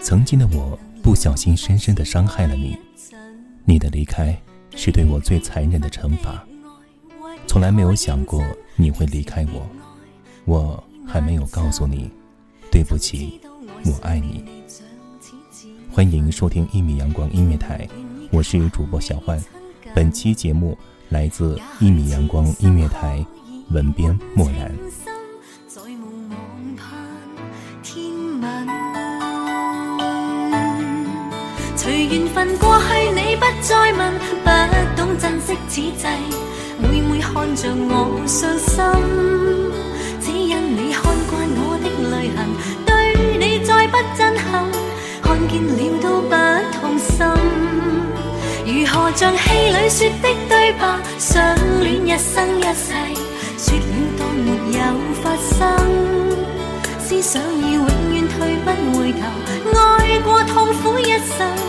曾经的我不小心深深的伤害了你，你的离开是对我最残忍的惩罚。从来没有想过你会离开我，我还没有告诉你，对不起，我爱你。欢迎收听一米阳光音乐台，我是主播小欢。本期节目来自一米阳光音乐台，文编莫然。缘分过去，你不再问，不懂珍惜此际，每每看着我伤心，只因你看惯我的泪痕，对你再不震撼，看见了都不痛心。如何像戏里说的对白，相恋一生一世，说了当没有发生，思想已永远退不回头，爱过痛苦一生。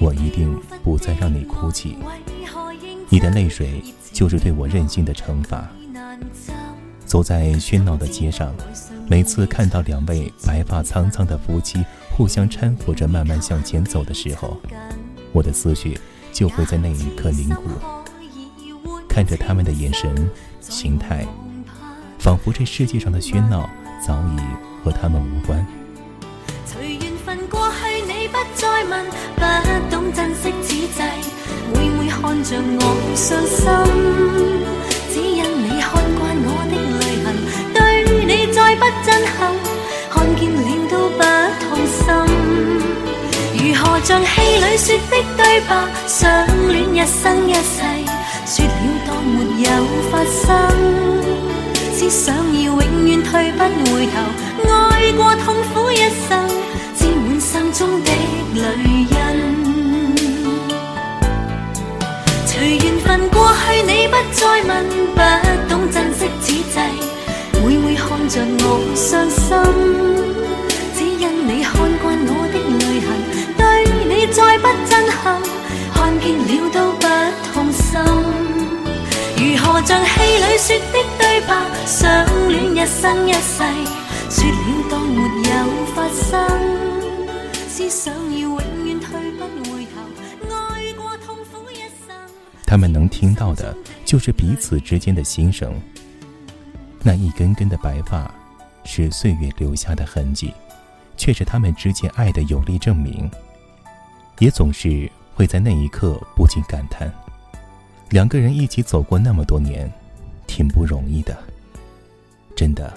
我一定不再让你哭泣，你的泪水就是对我任性的惩罚。走在喧闹的街上，每次看到两位白发苍苍的夫妻互相搀扶着慢慢向前走的时候，我的思绪就会在那一刻凝固，看着他们的眼神、形态，仿佛这世界上的喧闹早已和他们无关。随缘珍惜此际，每每看着我伤心，只因你看惯我的泪痕，对你再不震撼，看见了都不痛心。如何像戏里说的对白，相恋一生一世，说了当没有发生，只想要永远退不回头，爱过痛苦一生，沾满心中的泪。不再问，不懂珍惜此际，每每看着我伤心，只因你看惯我的泪痕，对你再不震撼，看见了都不痛心。如何像戏里说的对白，相恋一生一世，说了当没有发生，思想要永远退不回头，爱过痛苦一生。他们能听到的。就是彼此之间的心声。那一根根的白发，是岁月留下的痕迹，却是他们之间爱的有力证明。也总是会在那一刻不禁感叹，两个人一起走过那么多年，挺不容易的。真的，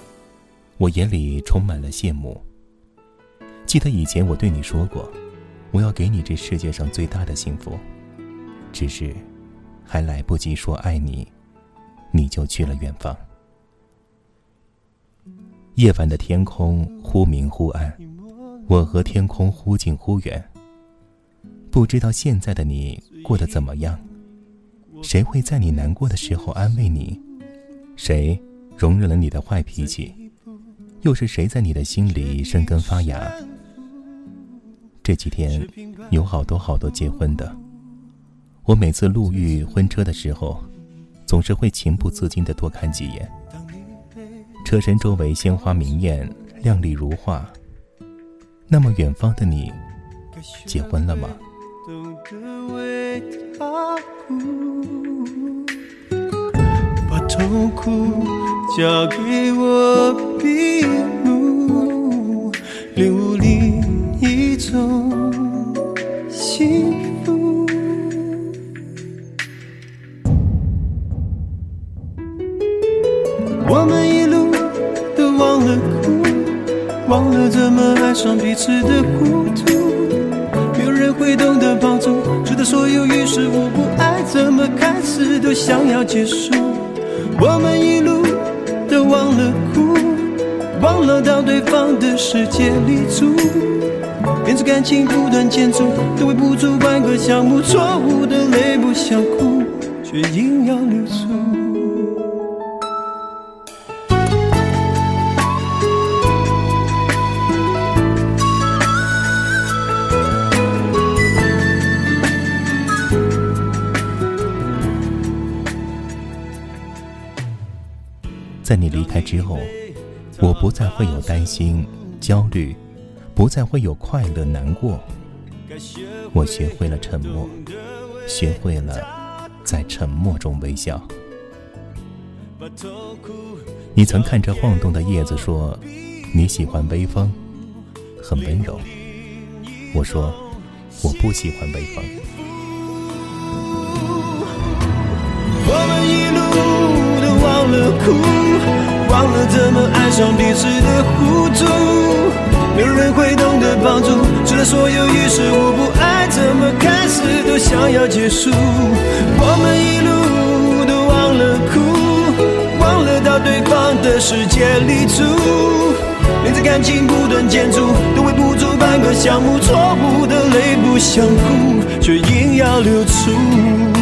我眼里充满了羡慕。记得以前我对你说过，我要给你这世界上最大的幸福，只是。还来不及说爱你，你就去了远方。夜晚的天空忽明忽暗，我和天空忽近忽远。不知道现在的你过得怎么样？谁会在你难过的时候安慰你？谁容忍了你的坏脾气？又是谁在你的心里生根发芽？这几天有好多好多结婚的。我每次路遇婚车的时候，总是会情不自禁地多看几眼。车身周围鲜花明艳，靓丽如画。那么远方的你，结婚了吗？把痛苦交给我，比路领悟另一种。怎么爱上彼此的孤独？没有人会懂得帮助，直到所有于事无补。爱怎么开始都想要结束。我们一路都忘了哭，忘了到对方的世界里住。明知感情不断减速，都为不住半个项目。错误的泪不想哭，却硬要留住。在你离开之后，我不再会有担心、焦虑，不再会有快乐、难过。我学会了沉默，学会了在沉默中微笑。你曾看着晃动的叶子说：“你喜欢微风，很温柔。”我说：“我不喜欢微风。”哭，忘了怎么爱上彼此的糊涂，没有人会懂得帮助，除了所有于事无补。爱怎么开始，都想要结束。我们一路都忘了哭，忘了到对方的世界里住。明知感情不断建筑，都会不足半个项目。错误的泪不想哭，却硬要流出。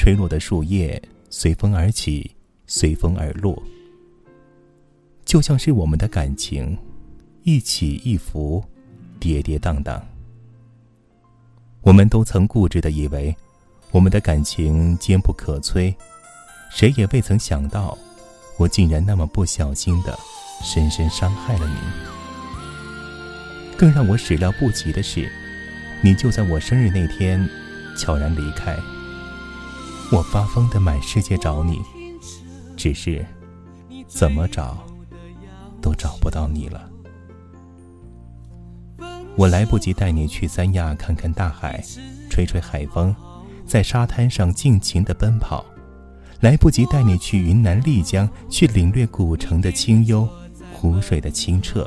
吹落的树叶随风而起，随风而落，就像是我们的感情，一起一伏，跌跌宕宕。我们都曾固执的以为，我们的感情坚不可摧，谁也未曾想到，我竟然那么不小心的，深深伤害了你。更让我始料不及的是，你就在我生日那天，悄然离开。我发疯的满世界找你，只是怎么找都找不到你了。我来不及带你去三亚看看大海，吹吹海风，在沙滩上尽情的奔跑；来不及带你去云南丽江，去领略古城的清幽、湖水的清澈；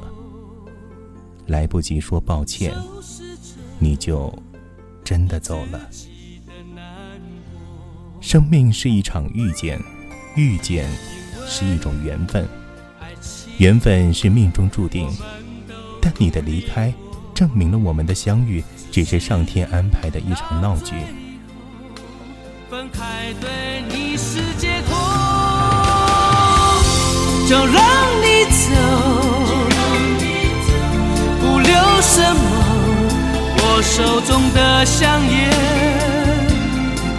来不及说抱歉，你就真的走了。生命是一场遇见，遇见是一种缘分，缘分是命中注定，但你的离开，证明了我们的相遇只是上天安排的一场闹剧。分开对你是解脱，就让你走，不留什么，我手中的香烟。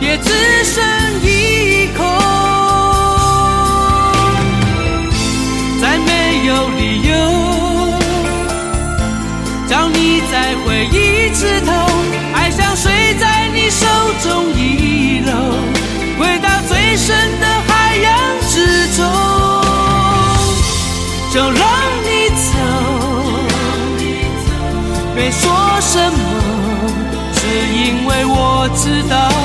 也只剩一口，再没有理由找你再回一次头，爱像水在你手中遗漏，回到最深的海洋之中。就让你走，别说什么，只因为我知道。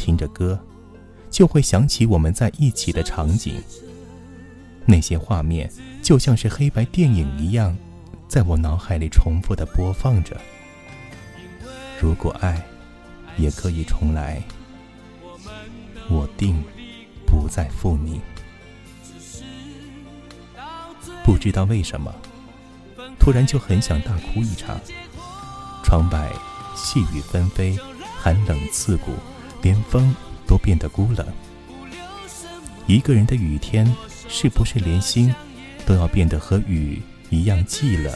听着歌，就会想起我们在一起的场景。那些画面就像是黑白电影一样，在我脑海里重复的播放着。如果爱也可以重来，我定不再负你。不知道为什么，突然就很想大哭一场。窗外细雨纷飞，寒冷刺骨。连风都变得孤冷，一个人的雨天是不是连心都要变得和雨一样寂冷？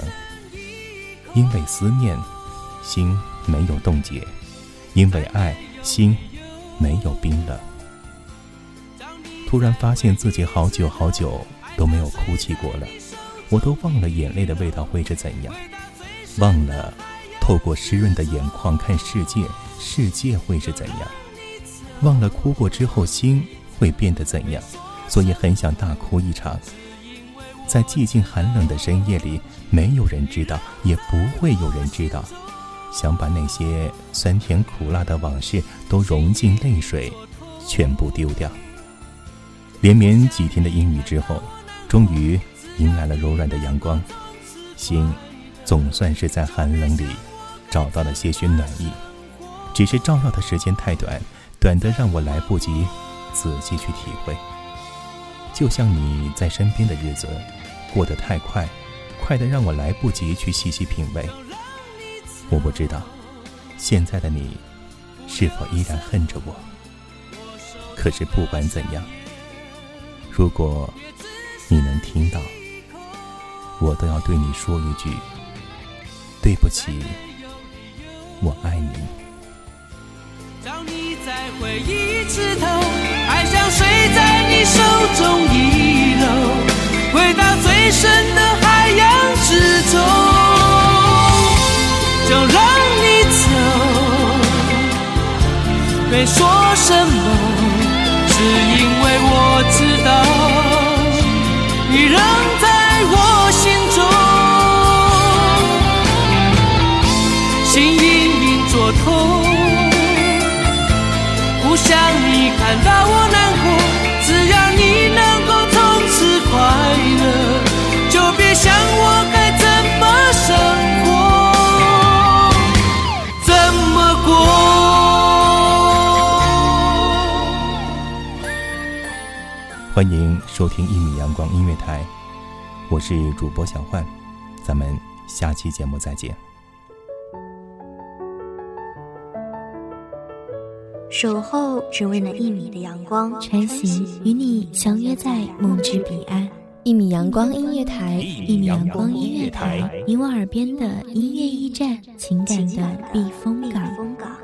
因为思念，心没有冻结；因为爱，心没有冰冷。突然发现自己好久好久都没有哭泣过了，我都忘了眼泪的味道会是怎样，忘了透过湿润的眼眶看世界，世界会是怎样。忘了哭过之后心会变得怎样，所以很想大哭一场，在寂静寒冷的深夜里，没有人知道，也不会有人知道。想把那些酸甜苦辣的往事都融进泪水，全部丢掉。连绵几天的阴雨之后，终于迎来了柔软的阳光，心总算是在寒冷里找到了些许暖意，只是照耀的时间太短。短的让我来不及仔细去体会，就像你在身边的日子过得太快，快的让我来不及去细细品味。我不知道现在的你是否依然恨着我，可是不管怎样，如果你能听到，我都要对你说一句：对不起，我爱你。想你在回忆次头，还想水在你手中溢流，回到最深的海洋之中，就让你走，没说。欢迎收听一米阳光音乐台，我是主播小焕，咱们下期节目再见。守候只为那一米的阳光，前行与你相约在梦之彼岸。一米阳光音乐台，一米阳光音乐台，你我耳边的音乐驿站，情感的避风港。